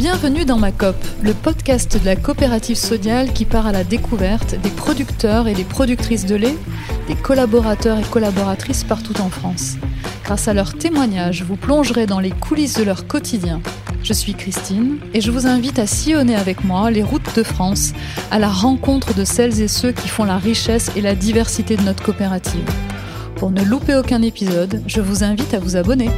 Bienvenue dans ma COP, le podcast de la coopérative sodiale qui part à la découverte des producteurs et des productrices de lait, des collaborateurs et collaboratrices partout en France. Grâce à leurs témoignages, vous plongerez dans les coulisses de leur quotidien. Je suis Christine et je vous invite à sillonner avec moi les routes de France à la rencontre de celles et ceux qui font la richesse et la diversité de notre coopérative. Pour ne louper aucun épisode, je vous invite à vous abonner.